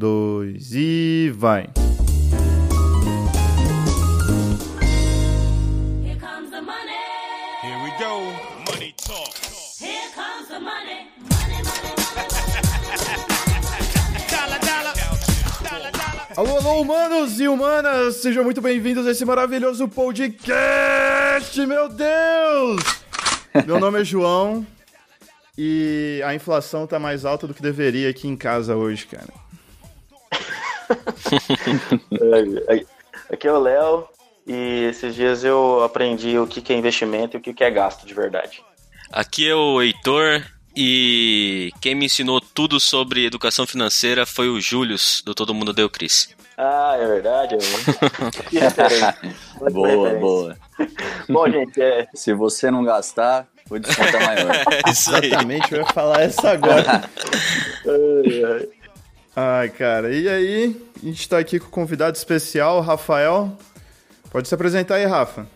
dois e vai. Here comes the money. Here we go. Money talk. Here comes the money. Money, money, Dollar, dollar. Dollar, dollar. Alô, alô, humanos e humanas, sejam muito bem-vindos a esse maravilhoso podcast, meu Deus! Meu nome é João e a inflação tá mais alta do que deveria aqui em casa hoje, cara. É, Aqui é o Léo e esses dias eu aprendi o que é investimento e o que que é gasto de verdade. Aqui é o Heitor e quem me ensinou tudo sobre educação financeira foi o Július, do Todo Mundo Deu Cris. Ah, é verdade? Ótima Boa, boa. Bom, gente, é, Se você não gastar, o desconto é maior. É isso aí. Exatamente, eu ia falar essa agora. ai, ai. Ai, cara, e aí? A gente tá aqui com o convidado especial, Rafael. Pode se apresentar aí, Rafa.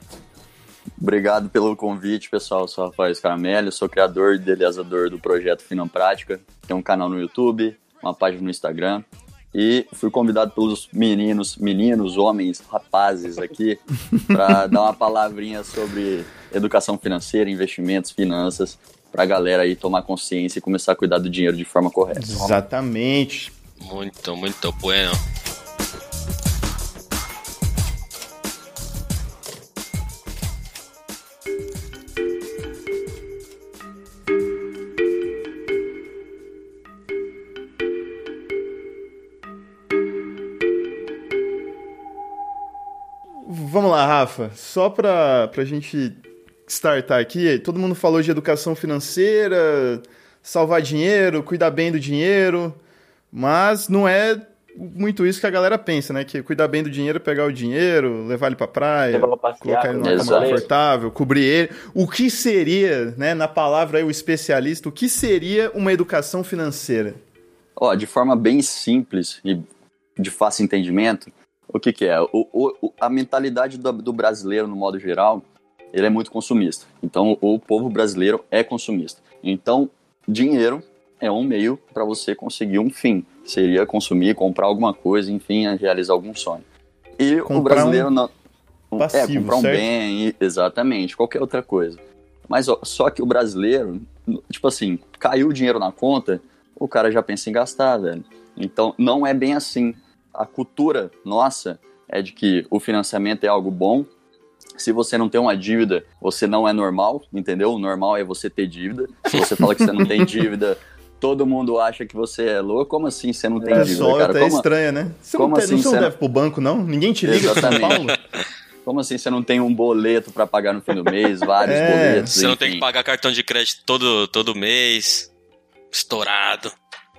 Obrigado pelo convite, pessoal. Eu sou Rafael Scaramelli, sou criador e idealizador do projeto Finan Prática. Tem um canal no YouTube, uma página no Instagram. E fui convidado pelos meninos, meninos, homens, rapazes aqui, para dar uma palavrinha sobre educação financeira, investimentos, finanças, pra galera aí tomar consciência e começar a cuidar do dinheiro de forma correta. Exatamente. Muito, muito bueno. Vamos lá, Rafa. Só pra, pra gente startar aqui, todo mundo falou de educação financeira, salvar dinheiro, cuidar bem do dinheiro, mas não é muito isso que a galera pensa, né? Que cuidar bem do dinheiro pegar o dinheiro, levar ele pra praia, Levar pra passear, colocar ele numa né? cama confortável, cobrir ele. O que seria, né, na palavra aí, o especialista, o que seria uma educação financeira? Ó, de forma bem simples e de fácil entendimento, o que, que é? O- o- a mentalidade do, do brasileiro, no modo geral, ele é muito consumista. Então, o povo brasileiro é consumista. Então, dinheiro é um meio para você conseguir um fim. Seria consumir, comprar alguma coisa, enfim, realizar algum sonho. E o Comprar brasileiro um não. é, passivo, comprar um certo? bem, exatamente, qualquer outra coisa. Mas ó, só que o brasileiro, tipo assim, caiu o dinheiro na conta, o cara já pensa em gastar, velho. Então, não é bem assim. A cultura nossa é de que o financiamento é algo bom. Se você não tem uma dívida, você não é normal, entendeu? O normal é você ter dívida. Se você fala que você não tem dívida, todo mundo acha que você é louco. Como assim você não tem O dívida, pessoal cara? até Como, estranha, né? Você como não, tem, assim, não, você não deve pro banco, não? Ninguém te liga de São Exatamente. Paulo? como assim você não tem um boleto pra pagar no fim do mês? Vários É. boletos. Você não tem enfim. que pagar cartão de crédito todo, todo mês. Estourado.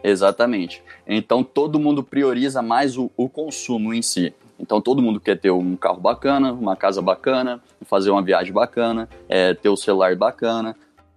Exatamente. Então todo mundo prioriza mais o, o consumo em si. Então todo mundo quer ter um carro bacana, uma casa bacana, fazer uma viagem bacana, é, ter o celular bacana.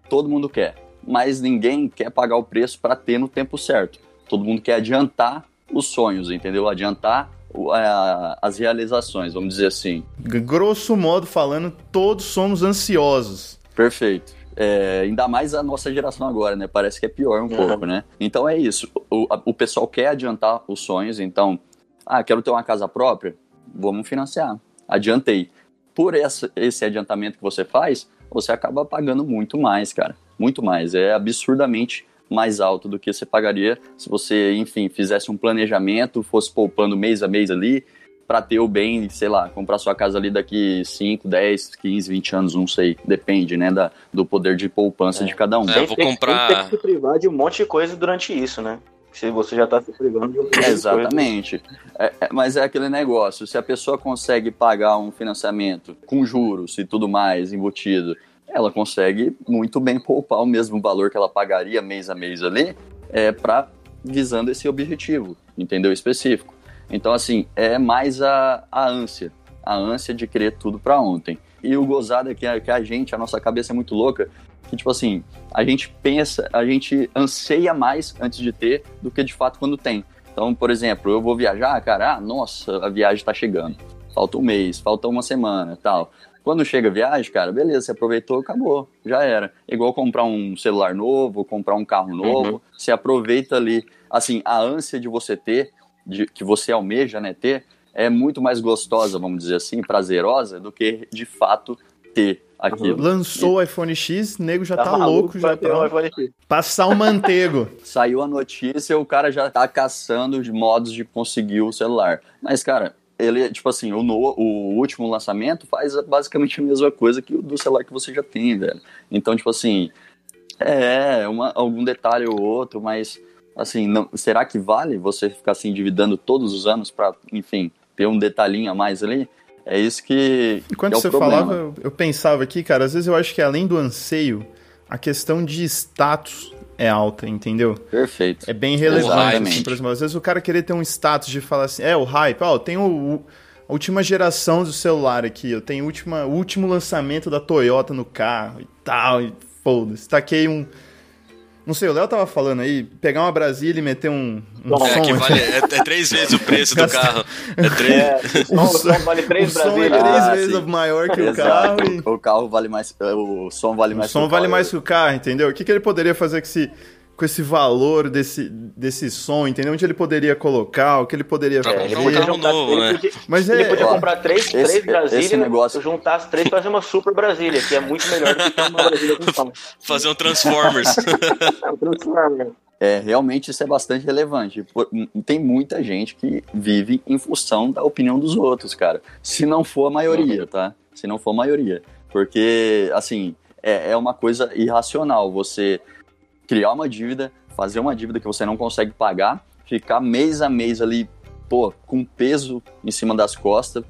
Todo mundo quer. Mas ninguém quer pagar o preço para ter no tempo certo. Todo mundo quer adiantar os sonhos, entendeu? Adiantar a- as realizações, vamos dizer assim. Grosso modo falando, todos somos ansiosos. Perfeito. É, ainda mais a nossa geração agora, né? Parece que é pior um Uhum. pouco, né? Então é isso. O, o pessoal quer adiantar os sonhos, então, ah, quero ter uma casa própria? Vamos financiar. Adiantei. Por essa, esse adiantamento que você faz, você acaba pagando muito mais, cara. Muito mais. É absurdamente mais alto do que você pagaria se você, enfim, fizesse um planejamento, fosse poupando mês a mês ali, para ter o bem, sei lá, comprar sua casa ali daqui 5, 10, 15, 20 anos, não sei. Depende, né, da, do poder de poupança É. de cada um. É, Sem vou ter- comprar- ter que se privar de um monte de coisa durante isso, né? Se você já tá se privando de um monte de coisa. Exatamente. É, é, mas é aquele negócio, se a pessoa consegue pagar um financiamento com juros e tudo mais embutido, ela consegue muito bem poupar o mesmo valor que ela pagaria mês a mês ali, é, para visando esse objetivo, entendeu? Específico. Então, assim, é mais a, a ânsia, a ânsia de querer tudo para ontem. E o gozado é que a, que a gente, a nossa cabeça é muito louca, que, tipo assim, a gente pensa, a gente anseia mais antes de ter do que de fato quando tem. Então, por exemplo, eu vou viajar, cara, ah, nossa, a viagem tá chegando. Falta um mês, falta uma semana tal. Quando chega a viagem, cara, beleza, você aproveitou, acabou, já era. Igual comprar um celular novo, comprar um carro novo, você aproveita ali, assim, a ânsia de você ter de, que você almeja né, ter é muito mais gostosa, vamos dizer assim, prazerosa, do que de fato ter aquilo. Lançou o iPhone X, nego já tá, Tava louco, já um tá. iPhone X. Passar o manteigo. Saiu a notícia, o cara já tá caçando de modos de conseguir o celular. Mas, cara, ele, tipo assim, o, no- o último lançamento faz basicamente a mesma coisa que o do celular que você já tem, velho. Então, tipo assim, é, uma, algum detalhe ou outro, mas, assim, não, será que vale você ficar se endividando todos os anos pra, enfim, ter um detalhinho a mais ali? É isso que. Enquanto que é você problema. falava, eu pensava aqui, cara, às vezes eu acho que além do anseio, a questão de status é alta, entendeu? Perfeito. É bem relevante. Assim, por exemplo, às vezes o cara querer ter um status de falar assim, é, o hype, ó, eu tenho o- a última geração do celular aqui, eu tenho última, o último lançamento da Toyota no carro e tal, e foda-se. Taquei um. Não sei, o Léo tava falando aí, pegar uma Brasília e meter um, um Bom, É, som. que vale, é, é três vezes o preço do carro. É três, É, o som, o som vale O três som é Brasília. três Ah, vezes sim. maior que o carro e... O carro vale mais. O som vale O mais som que o vale carro. mais que o carro, entendeu? O que, que ele poderia fazer com esse, com esse valor desse, desse som, entendeu? Onde ele poderia colocar, o que ele poderia fazer. comprar um carro juntar- novo, ele né? podia- Mas Ele é. podia ó, comprar três, esse- três Brasília, esse negócio- juntar as três e fazer uma super Brasília, que é muito melhor do que uma Brasília com som. fazer um Transformers. É um. É, realmente isso é bastante relevante. Por- Tem muita gente que vive em função da opinião dos outros, cara. Se não for a maioria, tá? Se não for a maioria. Porque, assim, é, é uma coisa irracional você criar uma dívida, fazer uma dívida que você não consegue pagar, ficar mês a mês ali, pô, com peso em cima das costas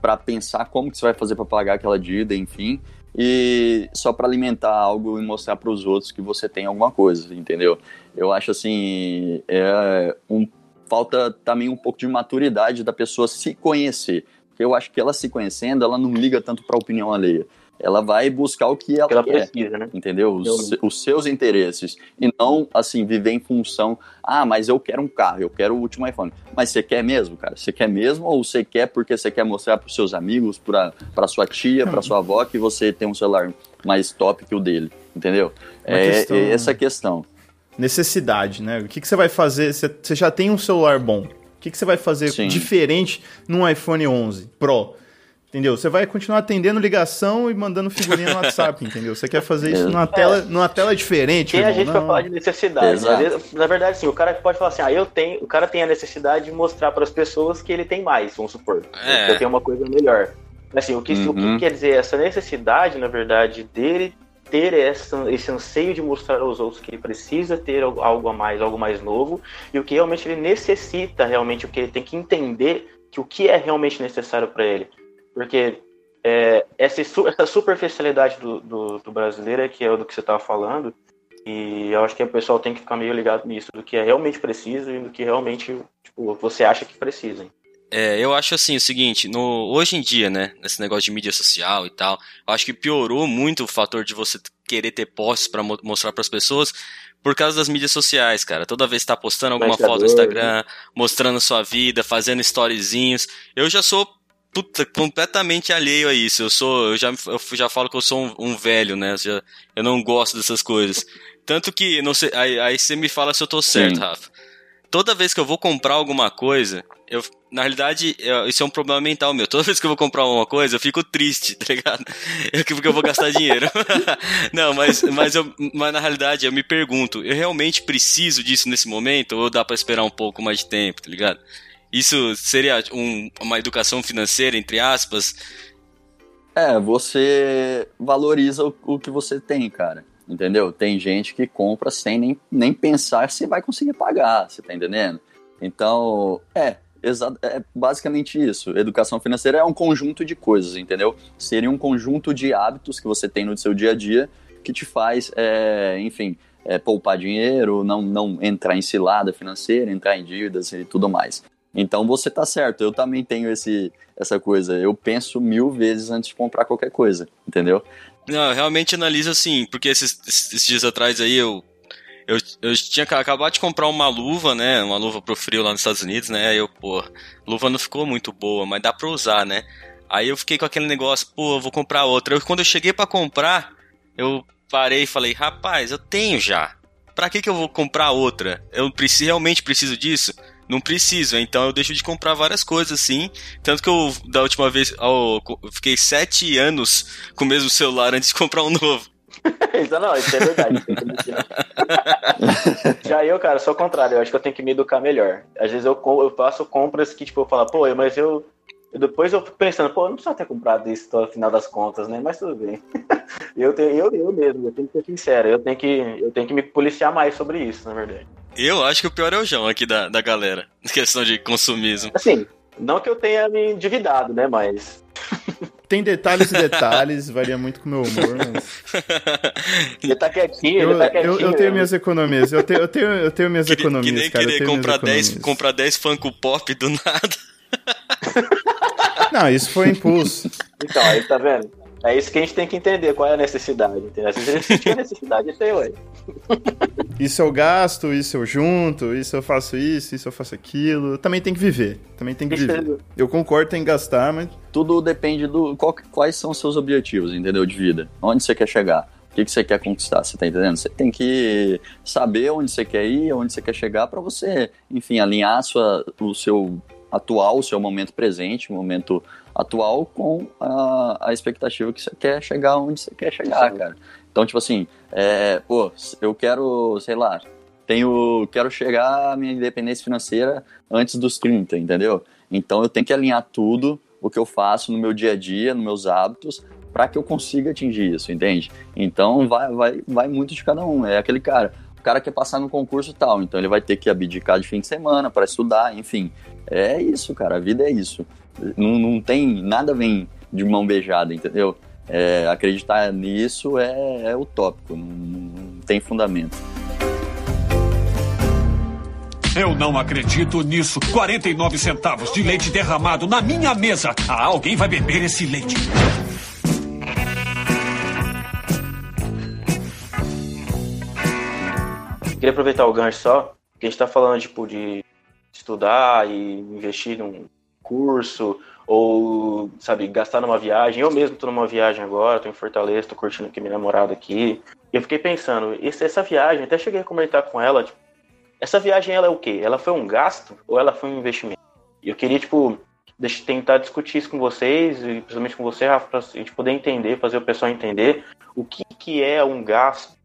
pra pensar como que você vai fazer pra pagar aquela dívida, enfim, e só pra alimentar algo e mostrar pros outros que você tem alguma coisa, entendeu? Eu acho assim, é um, falta também um pouco de maturidade da pessoa se conhecer. Porque eu acho que ela se conhecendo, ela não liga tanto pra opinião alheia. Ela vai buscar o que ela, Que ela quer, precisa, né? entendeu? Os, os seus interesses. E não, assim, viver em função, ah, mas eu quero um carro, eu quero o último iPhone. Mas você quer mesmo, cara? Você quer mesmo ou você quer porque você quer mostrar pros seus amigos, pra, pra sua tia, pra sua avó, que você tem um celular mais top que o dele, entendeu? Uma É, questão- é essa a questão. necessidade, né? O que, que você vai fazer? Você, você já tem um celular bom. O que, que você vai fazer Sim. diferente num iPhone 11 Pro? Entendeu? Você vai continuar atendendo ligação e mandando figurinha no WhatsApp, entendeu? Você quer fazer isso É. numa tela, numa tela diferente, Tem a irmão? gente pra Não. falar de necessidade. Vezes, na verdade, sim, o cara pode falar assim, ah, eu tenho. O cara tem a necessidade de mostrar para as pessoas que ele tem mais, vamos supor. É. Que eu tenho uma coisa melhor. Assim, o que, o Uhum. que quer dizer essa necessidade, na verdade, dele ter essa, esse anseio de mostrar aos outros que ele precisa ter algo algo a mais, algo mais novo, e o que realmente ele necessita, realmente, o que ele tem que entender que o que é realmente necessário para ele. Porque é, essa, essa superficialidade do, do, do brasileiro é que é do que você estava falando, e eu acho que o pessoal tem que ficar meio ligado nisso, do que é realmente preciso e do que realmente tipo, você acha que precisa. É, eu acho assim o seguinte, no, hoje em dia, né, nesse negócio de mídia social e tal, eu acho que piorou muito o fator de você querer ter posts pra mo- mostrar pras pessoas por causa das mídias sociais, cara. Toda vez que tá postando alguma foto no Instagram, mostrando sua vida, fazendo storyzinhos, eu já sou puta, completamente alheio a isso. Eu sou, eu já, eu já falo que eu sou um, um velho, né? Eu, já- eu não gosto dessas coisas. Tanto que, não sei, aí, aí você me fala se eu tô certo, Sim. Rafa. Toda vez que eu vou comprar alguma coisa, eu, na realidade, eu- isso é um problema mental meu. Toda vez que eu vou comprar alguma coisa, eu fico triste, tá ligado? Eu- Porque eu vou gastar dinheiro. Não, mas, mas, eu, mas na realidade eu me pergunto, eu realmente preciso disso nesse momento ou dá pra esperar um pouco mais de tempo, tá ligado? Isso seria um- uma educação financeira, entre aspas? É, você valoriza o, o que você tem, cara. Entendeu? Tem gente que compra sem nem, nem pensar se vai conseguir pagar, você tá entendendo? Então, é, é basicamente isso. Educação financeira é um conjunto de coisas, entendeu? Seria um conjunto de hábitos que você tem no seu dia a dia que te faz, é, enfim, é, poupar dinheiro, não, não entrar em cilada financeira, entrar em dívidas e tudo mais. Então você tá certo, eu também tenho esse, essa coisa. Eu penso mil vezes antes de comprar qualquer coisa, entendeu? Não, eu realmente analiso assim, porque esses, esses dias atrás aí eu, eu, eu tinha ca- acabado de comprar uma luva, né? Uma luva pro frio lá nos Estados Unidos, né? Aí eu, pô, luva não ficou muito boa, mas dá pra usar, né? Aí eu fiquei com aquele negócio, pô, eu vou comprar outra. Eu, quando eu cheguei pra comprar, eu parei e falei, rapaz, eu tenho já. Pra que que eu vou comprar outra? Eu realmente preciso disso? Não preciso, então eu deixo de comprar várias coisas, assim. Tanto que eu, da última vez, eu fiquei sete anos com o mesmo celular antes de comprar um novo. Isso não, isso é verdade. admitir. Já eu, cara, sou o contrário. Eu acho que eu tenho que me educar melhor. Às vezes eu, eu faço compras que, tipo, eu falo, pô, mas eu. Eu Depois eu fico pensando, pô, eu não precisava ter comprado isso no final das contas, né? Mas tudo bem. Eu, tenho, eu, eu mesmo, eu tenho que ser sincero, eu tenho que, eu tenho que me policiar mais sobre isso, na verdade. Eu acho que o pior é o João aqui da, da galera. Questão de consumismo. Assim, não que eu tenha me endividado, né? Mas. Tem detalhes e detalhes, varia muito com o meu humor, mas... Ele tá quietinho, Eu, ele tá eu, quietinho. eu tenho né? minhas economias, eu tenho, eu tenho, eu tenho minhas Que, que economias, nem cara. eu querer comprar 10, economias. comprar 10 Funko Pop do nada. Não, isso foi impulso. Então, aí tá vendo? É isso que a gente tem que entender, qual é a necessidade, entendeu? Às vezes a gente tinha necessidade de ter, ué. Isso eu gasto, isso eu junto, isso eu faço isso, isso eu faço aquilo. Também tem que viver. Também tem que viver. Eu concordo, tem que gastar, mas Tudo depende do qual- quais são os seus objetivos, entendeu? De vida. Onde você quer chegar? O que, que você quer conquistar? Você tá entendendo? Você tem que saber onde você quer ir, onde você quer chegar, para você, enfim, alinhar sua, o seu atual, o seu momento presente, o momento atual com a, a expectativa que você quer chegar onde você quer chegar, Sim. cara. Então, tipo assim, é, pô, eu quero, sei lá, tenho, quero chegar à minha independência financeira antes dos 30, entendeu? Então eu tenho que alinhar tudo o que eu faço no meu dia a dia, nos meus hábitos, para que eu consiga atingir isso, entende? Então vai, vai, vai muito de cada um. É aquele cara, cara quer passar no concurso tal, então ele vai ter que abdicar de fim de semana para estudar, enfim. É isso, cara, a vida é isso. Não, não tem, nada vem de mão beijada, entendeu? É, acreditar nisso é, é utópico, não, não tem fundamento. Eu não acredito nisso. 49 centavos de leite derramado na minha mesa. Ah, alguém vai beber esse leite. Queria aproveitar o gancho só, que a gente tá falando, tipo, de estudar e investir num curso, ou, sabe, gastar numa viagem. Eu mesmo tô numa viagem agora, tô em Fortaleza, tô curtindo aqui minha namorada aqui. E eu fiquei pensando, essa viagem, até cheguei a comentar com ela, tipo, essa viagem ela é o quê? Ela foi um gasto ou ela foi um investimento? Eu queria, tipo, deixa- tentar discutir isso com vocês, e principalmente com você, Rafa, pra gente poder entender, fazer o pessoal entender o que, que é um gasto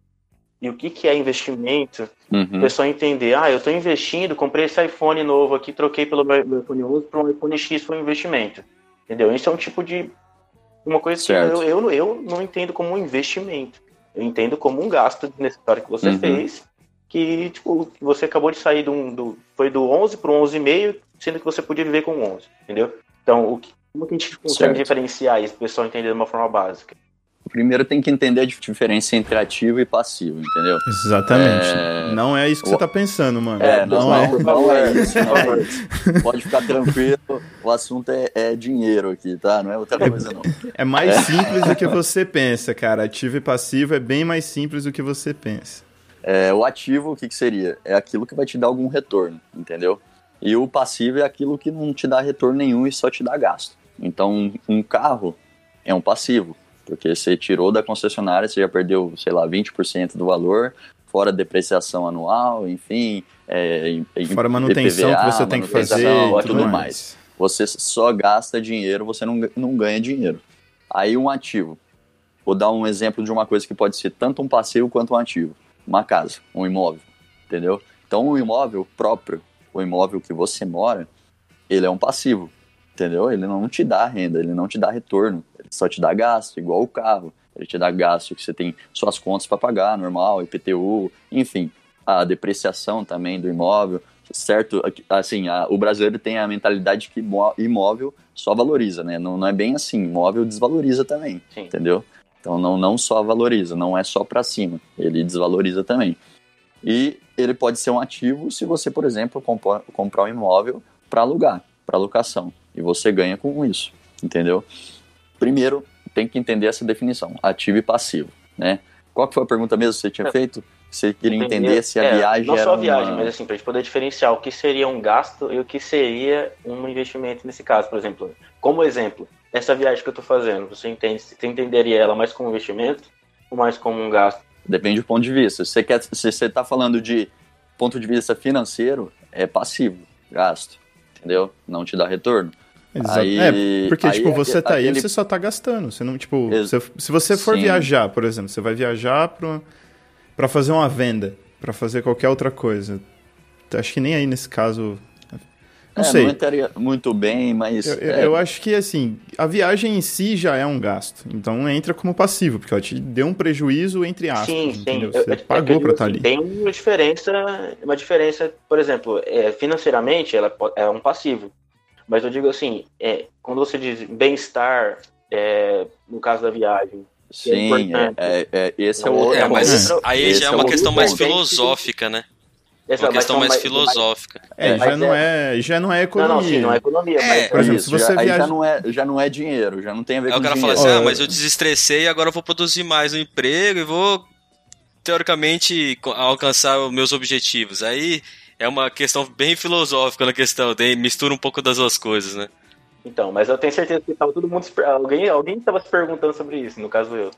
e o que, que é investimento o Uhum. pessoal entender, ah, eu estou investindo, comprei esse iPhone novo aqui, troquei pelo meu iPhone 11 para um iPhone X, foi um investimento. Entendeu? Isso é um tipo de. Uma coisa que Certo. eu, eu, eu não entendo como um investimento. Eu entendo como um gasto desnecessário que você Uhum. fez, que, tipo, que você acabou de sair do, do. Foi do 11 para o 11,5, sendo que você podia viver com 11, entendeu? Então, o que, como que a gente consegue Certo. diferenciar isso o pessoal entender de uma forma básica? Primeiro tem que entender a diferença entre ativo e passivo, entendeu? Exatamente. É. Não é isso que você O- tá pensando, mano. É, não, não, é. não, não é isso, não é isso. Pode ficar tranquilo, o assunto é, é dinheiro aqui, tá? Não é outra coisa, não. É mais simples do que você pensa, cara. Ativo e passivo é bem mais simples do que você pensa. É, o ativo, o que, que seria? É aquilo que vai te dar algum retorno, entendeu? E o passivo é aquilo que não te dá retorno nenhum e só te dá gasto. Então, um carro é um passivo, porque você tirou da concessionária, você já perdeu, sei lá, 20% do valor, fora depreciação anual, enfim. É, Fora manutenção IPVA, que você tem que fazer e tudo mais. Você só gasta dinheiro, você não, não ganha dinheiro. Aí um ativo. Vou dar um exemplo de uma coisa que pode ser tanto um passivo quanto um ativo. Uma casa, um imóvel, entendeu? Então o imóvel próprio, o imóvel que você mora, ele é um passivo, entendeu? Ele não te dá renda, ele não te dá retorno, só te dá gasto, igual o carro. Ele te dá gasto que você tem suas contas para pagar, normal, IPTU, enfim, a depreciação também do imóvel, certo? Assim, a- o brasileiro tem a mentalidade que imó- imóvel só valoriza, né? Não, não é bem assim, imóvel desvaloriza também, Sim. entendeu? Então não, não só valoriza, não é só para cima, ele desvaloriza também. E ele pode ser um ativo se você, por exemplo, compor- comprar um imóvel para alugar, para locação, e você ganha com isso, entendeu? Primeiro, tem que entender essa definição, ativo e passivo, né? Qual que foi a pergunta mesmo que você tinha É. feito? Você queria entender se a é, viagem Não era só a viagem, uma- mas assim, pra gente poder diferenciar o que seria um gasto e o que seria um investimento nesse caso, por exemplo. Como exemplo, essa viagem que eu tô fazendo, você entende, você entenderia ela mais como um investimento ou mais como um gasto? Depende do ponto de vista. Se você quer, se você está falando de ponto de vista financeiro, é passivo, gasto, entendeu? Não te dá retorno. Exato. Aí- é, porque, aí tipo, você que- tá aí, aquele- você só tá gastando. Você não, tipo, Ex- se você for Sim. viajar, por exemplo, você vai viajar pra, pra fazer uma venda, pra fazer qualquer outra coisa. Acho que nem aí nesse caso. Não É, sei. não entraria muito bem, mas. Eu, eu- é, eu acho que, assim, a viagem em si já é um gasto. Então entra como passivo, porque ela te deu um prejuízo entre aspas, Sim, sim. entendeu? Eu- Você eu- eu pagou digo pra estar assim, ali. Tem uma diferença, uma diferença, por exemplo, é, financeiramente ela é um passivo. Mas eu digo assim, é, quando você diz bem-estar, é, no caso da viagem, Sim, é, é- é- esse é o É, outro. É, mas aí já é é uma questão mais filosófica, né? É Essa uma questão mais filosófica. É, já é- não é, já não é Não, economia. não, sim, não é economia. É, mas, Por exemplo, Isso, se você já, aí viaja- já não, é, já não é dinheiro, já não tem a ver Aí com o cara dinheiro. fala assim, ah, mas eu desestressei e agora eu vou produzir mais no emprego e vou, teoricamente, alcançar os meus objetivos. Aí é uma questão bem filosófica na questão, tem, mistura um pouco das duas coisas, né? Então, mas eu tenho certeza que tava todo mundo. Alguém, alguém tava se perguntando sobre isso, no caso eu.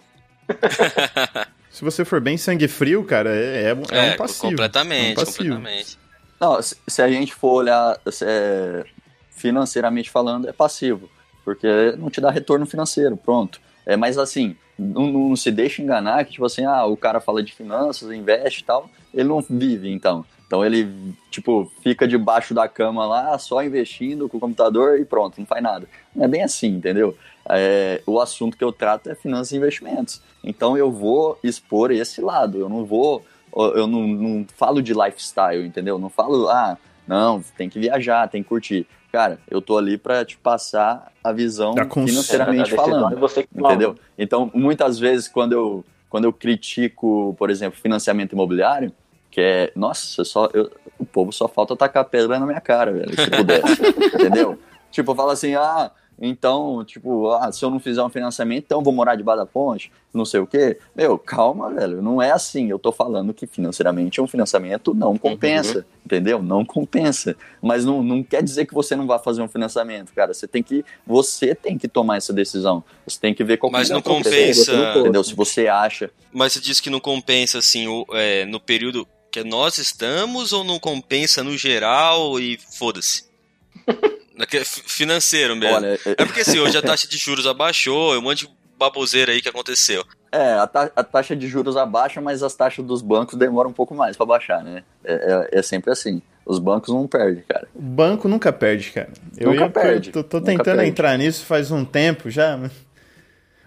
Se você for bem sangue frio, cara, é, é, um- é um passivo. completamente, É um passivo. completamente. Não, se, se a gente for olhar se é, financeiramente falando, é passivo. Porque não te dá retorno financeiro, pronto. É, mas assim, não, não se deixa enganar que, tipo assim, ah, o cara fala de finanças, investe e tal, ele não vive, então. Então ele, tipo, fica debaixo da cama lá, só investindo com o computador e pronto, não faz nada. Não é bem assim, entendeu? É, o assunto que eu trato é finanças e investimentos. Então eu vou expor esse lado, eu não vou eu não, não falo de lifestyle, entendeu? Não falo, ah, não, tem que viajar, tem que curtir. Cara, eu tô ali pra te passar a visão financeiramente falando, é você toma. entendeu? Então, muitas vezes, quando eu, quando eu critico, por exemplo, financiamento imobiliário, que é, nossa, só, eu- o povo só falta tacar pedra na minha cara, velho, se pudesse, entendeu? Tipo, fala assim, ah, então, tipo, ah, se eu não fizer um financiamento, então eu vou morar debaixo da ponte, não sei o quê. Meu, calma, velho, não é assim. Eu tô falando que financeiramente um financiamento não compensa, entendeu? Não compensa. Mas não, não quer dizer que você não vai fazer um financiamento, cara. Você tem que, você tem que tomar essa decisão. Você tem que ver qual Mas que é não compensa- Entendeu? Se você acha. Mas você disse que não compensa, assim, o- é, no período que nós estamos ou não compensa no geral e foda-se? F- Financeiro mesmo. Olha, é- É porque assim, hoje a taxa de juros abaixou, um monte de baboseira aí que aconteceu. É, a, ta- a taxa de juros abaixa, mas as taxas dos bancos demoram um pouco mais pra baixar, né? É, é- é sempre assim. Os bancos não perdem, cara. O banco nunca perde, cara. Eu Nunca ia- perde, Tô, tô tentando perde. entrar nisso faz um tempo já. mas-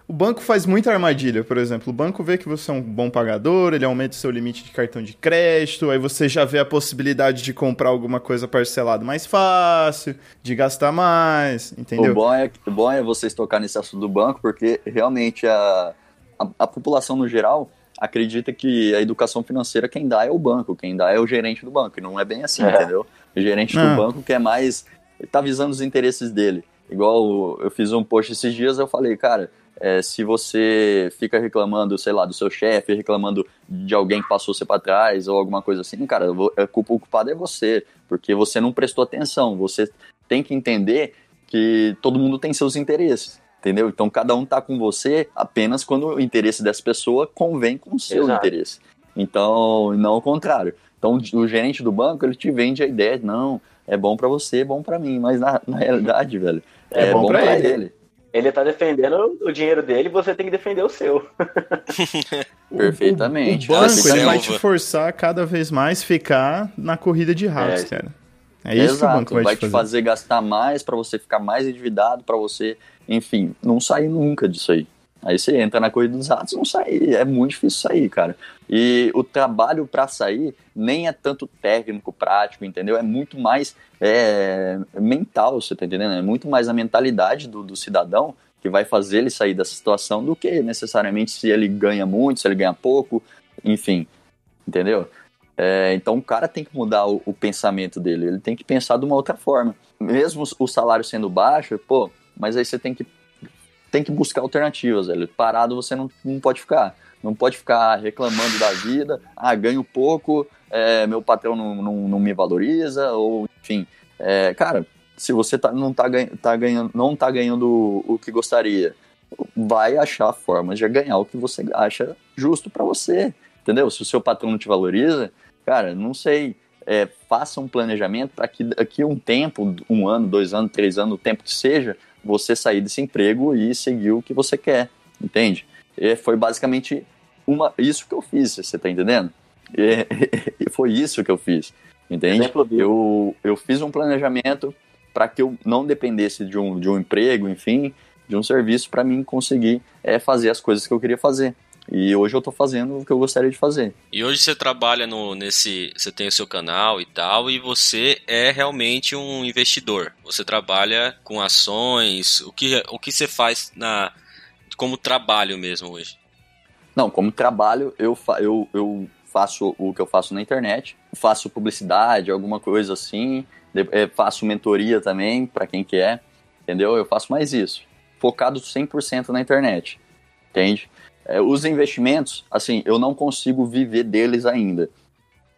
O banco faz muita armadilha, por exemplo. O banco vê que você é um bom pagador, ele aumenta o seu limite de cartão de crédito, aí você já vê a possibilidade de comprar alguma coisa parcelado mais fácil, de gastar mais, entendeu? O bom, é, o bom é vocês tocar nesse assunto do banco, porque realmente a, a, a população no geral acredita que a educação financeira quem dá é o banco, quem dá é o gerente do banco. E não é bem assim, É. entendeu? O gerente Não. do banco quer mais. Ele tá visando os interesses dele. Igual eu fiz um post esses dias, eu falei, cara, é, se você fica reclamando, sei lá, do seu chefe, reclamando de alguém que passou você para trás ou alguma coisa assim, cara, a culpa, o culpado é você, porque você não prestou atenção. Você tem que entender que todo mundo tem seus interesses. Entendeu? Então cada um tá com você apenas quando o interesse dessa pessoa convém com o seu Exato. interesse. Então, não ao contrário. Então o gerente do banco, ele te vende a ideia, de, não, é bom pra você, é bom pra mim, mas na, na realidade, velho, É é, bom bom, pra ele. ele. Ele tá defendendo o dinheiro dele, você tem que defender o seu. Perfeitamente. O banco ele vai te forçar a cada vez mais ficar na corrida de ratos, É. cara. É isso Exato, que o banco vai, vai te fazer. fazer gastar mais pra você ficar mais endividado, pra você, enfim, não sair nunca disso aí. Aí você entra na corrida dos ratos, não sair, é muito difícil sair, cara. E o trabalho pra sair nem é tanto técnico, prático, entendeu? É muito mais é, mental, você tá entendendo? É muito mais a mentalidade do, do cidadão que vai fazer ele sair dessa situação do que necessariamente se ele ganha muito, se ele ganha pouco, enfim, entendeu? É, então o cara tem que mudar o, o pensamento dele, ele tem que pensar de uma outra forma. Mesmo o salário sendo baixo, pô, mas aí você tem que, tem que buscar alternativas, velho. Parado você não, não pode ficar. Não pode ficar reclamando da vida, ah, ganho pouco, é, meu patrão não, não, não me valoriza, ou enfim. É, cara, se você tá, não, tá, ganha- tá ganhando, não tá ganhando o, o que gostaria, vai achar formas de ganhar o que você acha justo pra você. Entendeu? Se o seu patrão não te valoriza, cara, não sei. é, faça um planejamento para que daqui a um tempo, um ano, dois anos, três anos, o tempo que seja, você sair desse emprego e seguir o que você quer, entende? E foi basicamente uma, isso que eu fiz, você tá entendendo? E, e foi isso que eu fiz, entende? Eu, eu fiz um planejamento para que eu não dependesse de um, de um emprego, enfim, de um serviço para mim conseguir é, fazer as coisas que eu queria fazer. E hoje eu tô fazendo o que eu gostaria de fazer. E hoje você trabalha no, nesse. Você tem o seu canal e tal, e você é realmente um investidor. Você trabalha com ações. O que, o que você faz na, como trabalho mesmo hoje? Não, como trabalho, eu, fa eu, eu faço o que eu faço na internet, faço publicidade, alguma coisa assim, eh, faço mentoria também, para quem quer, entendeu? Eu faço mais isso, focado 100% na internet, entende? Eh, os investimentos, assim, eu não consigo viver deles ainda,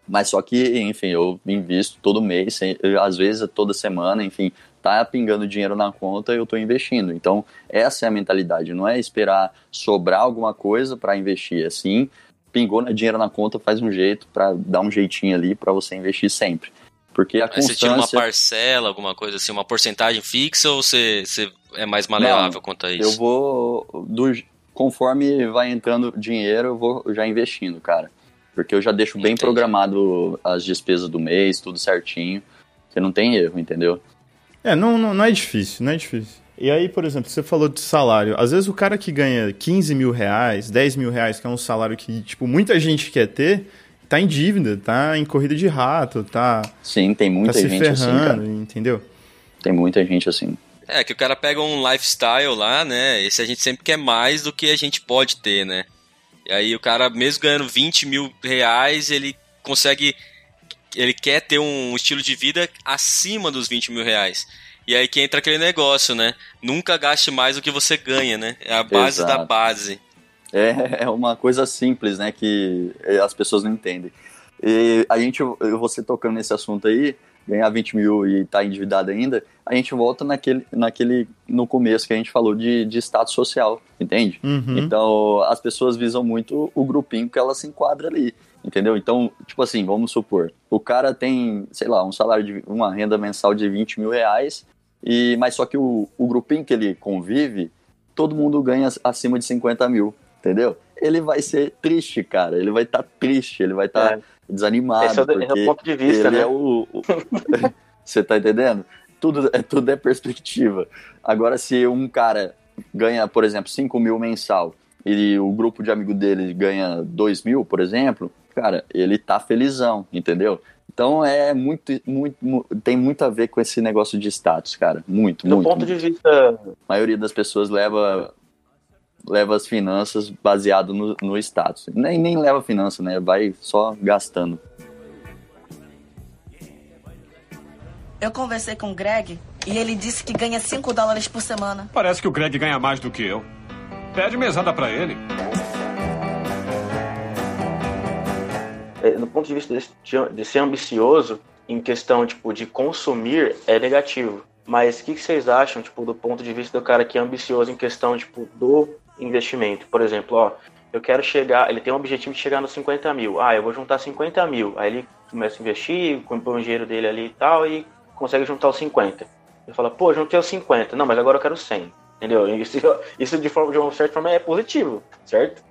mas só que, enfim, eu invisto todo mês, às vezes toda semana, enfim, tá pingando dinheiro na conta eu tô investindo. Então, essa é a mentalidade, não é esperar sobrar alguma coisa para investir, é assim, pingou na- dinheiro na conta, faz um jeito para dar um jeitinho ali para você investir sempre. Porque a Aí você tira uma constância, parcela, alguma coisa assim, uma porcentagem fixa ou você, você é mais maleável quanto a eu isso? vou do, conforme vai entrando dinheiro, eu vou já investindo, cara. Porque eu já deixo bem Entendi. programado as despesas do mês, tudo certinho. Você não tem erro, entendeu? É, não, não, não é difícil, não é difícil. E aí, por exemplo, você falou de salário. Às vezes o cara que ganha 15 mil reais, 10 mil reais, que é um salário que, tipo, muita gente quer ter, tá em dívida, tá em corrida de rato, tá, Sim, tem muita tá se gente assim, cara. ferrando, entendeu? Tem muita gente assim. É, que o cara pega um lifestyle lá, né? Esse a gente sempre quer mais do que a gente pode ter, né? E aí o cara, mesmo ganhando 20 mil reais, ele consegue. Ele quer ter um estilo de vida acima dos 20 mil reais. E aí que entra aquele negócio, né? Nunca gaste mais do que você ganha, né? É a base da Exato. base. É, é uma coisa simples, né, que as pessoas não entendem. E a gente, você tocando nesse assunto aí, ganhar 20 mil e estar endividado ainda, a gente volta naquele, naquele, no começo que a gente falou de, de status social, entende? Uhum. Então, as pessoas visam muito o grupinho que ela se enquadra ali, entendeu? Então, tipo assim, vamos supor, o cara tem, sei lá, um salário de uma renda mensal de 20 mil reais, e, mas só que o, o grupinho que ele convive, todo mundo ganha acima de 50 mil, entendeu? Ele vai ser triste, cara, ele vai estar triste, ele vai estar É. desanimado, Esse é o, é o ponto de vista, né? é o... o- Você tá entendendo? Tudo é, tudo é perspectiva. Agora, se um cara ganha, por exemplo, 5 mil mensal e o grupo de amigo dele ganha 2 mil, por exemplo, cara, ele tá felizão, entendeu? Então é muito, muito, mu- tem muito a ver com esse negócio de status, cara. Muito, Do muito. ponto muito. de vista A maioria das pessoas leva, leva as finanças baseado no, no status. Nem, nem leva finança, né? Vai só gastando. Eu conversei com o Greg e ele disse que ganha 5 dólares por semana. Parece que o Greg ganha mais do que eu. Pede mesada pra ele. é, do ponto de vista de, de ser ambicioso em questão tipo de consumir é negativo. Mas o que, que vocês acham tipo do ponto de vista do cara que é ambicioso em questão tipo do investimento? Por exemplo, ó, eu quero chegar, ele tem um objetivo de chegar nos 50 mil. Ah, eu vou juntar 50 mil. Aí ele começa a investir, põe o dinheiro dele ali e tal e consegue juntar os 50. Ele fala, pô, juntei os 50. Não, mas agora eu quero 100. Entendeu? Isso, isso de, forma, de uma certa forma é positivo, certo?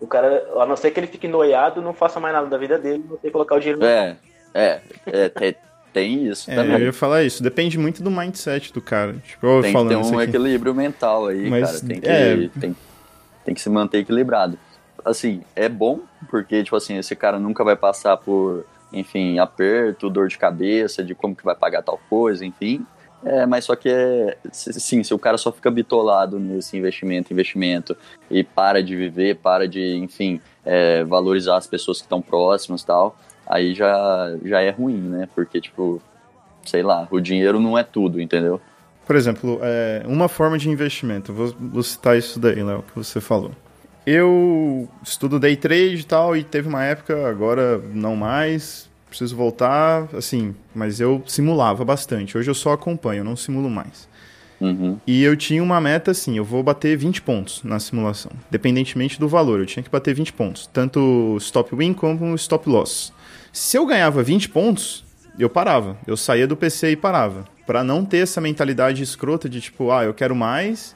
O cara, a não ser que ele fique noiado, não faça mais nada da vida dele, não tem que colocar o dinheiro É, é, é te- tem isso É, também. eu ia falar isso. Depende muito do mindset do cara. Tipo, eu tem que falando ter isso um equilíbrio mental aí, Mas, cara. Tem que, é. tem, tem que se manter equilibrado. Assim, é bom, porque, tipo assim, esse cara nunca vai passar por, enfim, aperto, dor de cabeça, de como que vai pagar tal coisa, enfim. É, mas só que é. Sim, se o cara só fica bitolado nesse investimento, investimento, e para de viver, para de, enfim, é, valorizar as pessoas que estão próximas e tal, aí já, já é ruim, né? Porque, tipo, sei lá, o dinheiro não é tudo, entendeu? Por exemplo, é, uma forma de investimento. Vou, vou citar isso daí, Léo, que você falou. Eu estudo day trade e tal, e teve uma época, agora não mais, preciso voltar, assim, mas eu simulava bastante. Hoje eu só acompanho, eu não simulo mais. Uhum. E eu tinha uma meta assim, eu vou bater 20 pontos na simulação, independentemente do valor, eu tinha que bater 20 pontos, tanto stop win como stop loss. Se eu ganhava 20 pontos, eu parava. Eu saía do PC e parava. Pra não ter essa mentalidade escrota de tipo, ah, eu quero mais.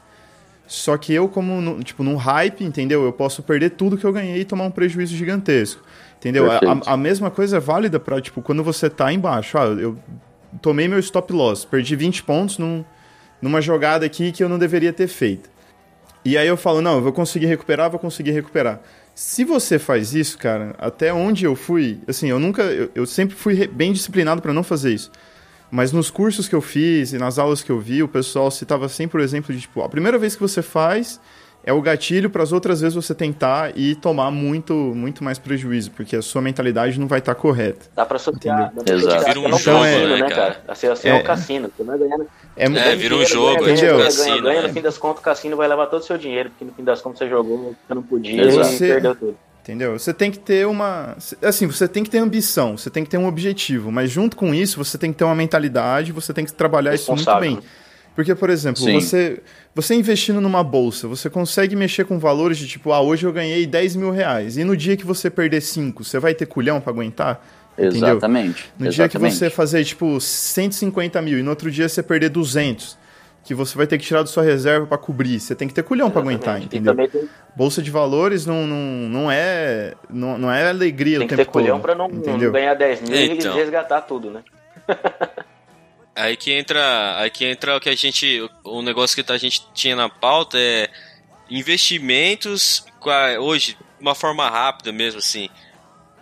Só que eu, como, tipo, num hype, entendeu? Eu posso perder tudo que eu ganhei e tomar um prejuízo gigantesco. Entendeu? A- a mesma coisa é válida pra, tipo, quando você tá embaixo. Ah, eu tomei meu stop loss, perdi 20 pontos num, numa jogada aqui que eu não deveria ter feito. E aí eu falo, não, eu vou conseguir recuperar, vou conseguir recuperar. Se você faz isso, cara, até onde eu fui, assim, eu nunca, eu, eu sempre fui bem disciplinado pra não fazer isso. Mas nos cursos que eu fiz e nas aulas que eu vi, o pessoal citava sempre o exemplo de, tipo, a primeira vez que você faz é o gatilho para as outras vezes você tentar e tomar muito, muito mais prejuízo, porque a sua mentalidade não vai estar correta. Dá pra associar. Dá pra Exato. Vira um é um jogo, cassino, né, né, cara? cara? Assim, assim, é É. um cassino. Você vai ganhando. É, É, vira um jogo, ganha, é tipo ganha, ganha, cassino, ganha, ganha, né? No fim das contas, o cassino vai levar todo o seu dinheiro, porque no fim das contas você jogou, você não podia Exato. e perdeu tudo. Entendeu? Você tem que ter uma. Assim, você tem que ter ambição, você tem que ter um objetivo, mas junto com isso, você tem que ter uma mentalidade, você tem que trabalhar isso muito bem. Porque, por exemplo, Sim. você, você investindo numa bolsa, você consegue mexer com valores de tipo, ah, hoje eu ganhei 10 mil reais. E no dia que você perder 5, você vai ter culhão pra aguentar? Entendeu? Exatamente. No dia que exatamente. você fazer, tipo, 150 mil e no outro dia você perder 200, que você vai ter que tirar da sua reserva pra cobrir, você tem que ter culhão pra aguentar, Exatamente. entendeu? Tem, Bolsa de valores não, não, não é não, não é alegria tem o que tempo ter culhão todo, pra não, não ganhar 10 mil Então. e resgatar tudo, né? Aí que entra, aí que entra o que a gente, o negócio que a gente tinha na pauta é investimentos hoje, de uma forma rápida mesmo assim.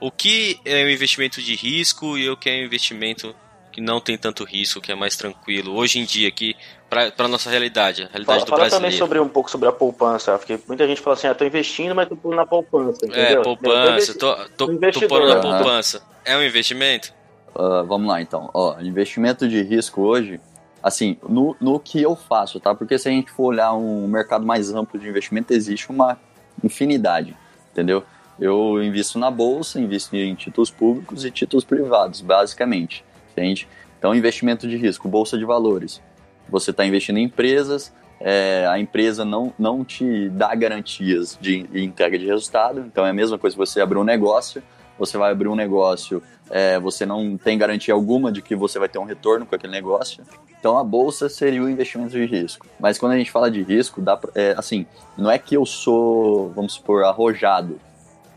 O que é um investimento de risco e o que é um investimento que não tem tanto risco, que é mais tranquilo hoje em dia aqui para nossa realidade, a realidade Fala, do fala também sobre um pouco sobre a poupança, porque muita gente fala assim, ah, tô investindo, mas tô pondo na poupança, entendeu? É, poupança, tô tô, tô, tô pondo na aham. poupança. É um investimento? Ah, vamos lá então. Ó, investimento de risco hoje, assim, no, no que eu faço, tá? Porque se a gente for olhar um mercado mais amplo de investimento, existe uma infinidade, entendeu? Eu invisto na bolsa, invisto em títulos públicos e títulos privados, basicamente, entende? Então, investimento de risco, bolsa de valores. Você está investindo em empresas, é, a empresa não, não te dá garantias de, de entrega de resultado, então é a mesma coisa que você abrir um negócio, você vai abrir um negócio, é, você não tem garantia alguma de que você vai ter um retorno com aquele negócio. Então a bolsa seria o investimento de risco. Mas quando a gente fala de risco, dá pra, é, assim, não é que eu sou, vamos supor, arrojado,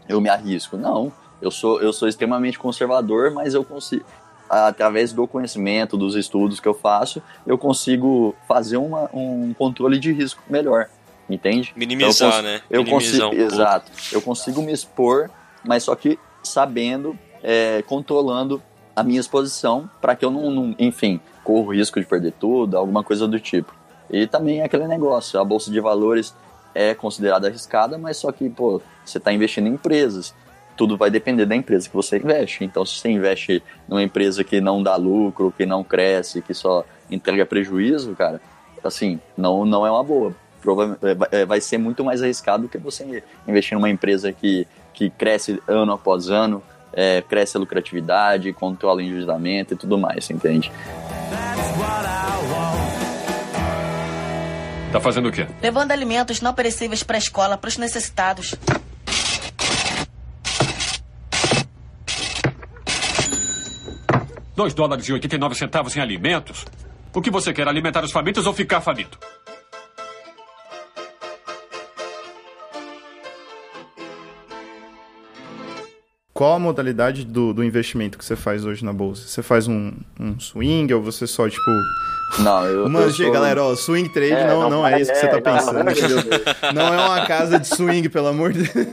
eu me arrisco. Não, eu sou, eu sou extremamente conservador, mas eu consigo, através do conhecimento, dos estudos que eu faço, eu consigo fazer uma, um controle de risco melhor. Entende? Minimizar, Então, eu né? Eu Minimizar consigo, um exato. Eu consigo me expor, mas só que sabendo, é, controlando a minha exposição para que eu não, não, enfim, corra o risco de perder tudo, alguma coisa do tipo. E também é aquele negócio, a bolsa de valores é considerada arriscada, mas só que, pô, você está investindo em empresas. Tudo vai depender da empresa que você investe. Então, se você investe numa empresa que não dá lucro, que não cresce, que só entrega prejuízo, cara, assim, não, não é uma boa. Prova- é, é, vai ser muito mais arriscado do que você investir numa empresa que, que cresce ano após ano, é, cresce a lucratividade, controla o endividamento e tudo mais, entende? Tá fazendo o quê? Levando alimentos não perecíveis para a escola, para os necessitados. Dois dólares e 89 centavos em alimentos? O que você quer, alimentar os famintos ou ficar faminto? Qual a modalidade do, do investimento que você faz hoje na bolsa? Você faz um, um swing ou você só, tipo... Não, eu, Mas, sou- galera, ó, swing trade É, não, não não, faz- é isso que você tá é, pensando, não? Não é uma casa de swing, pelo amor de Deus.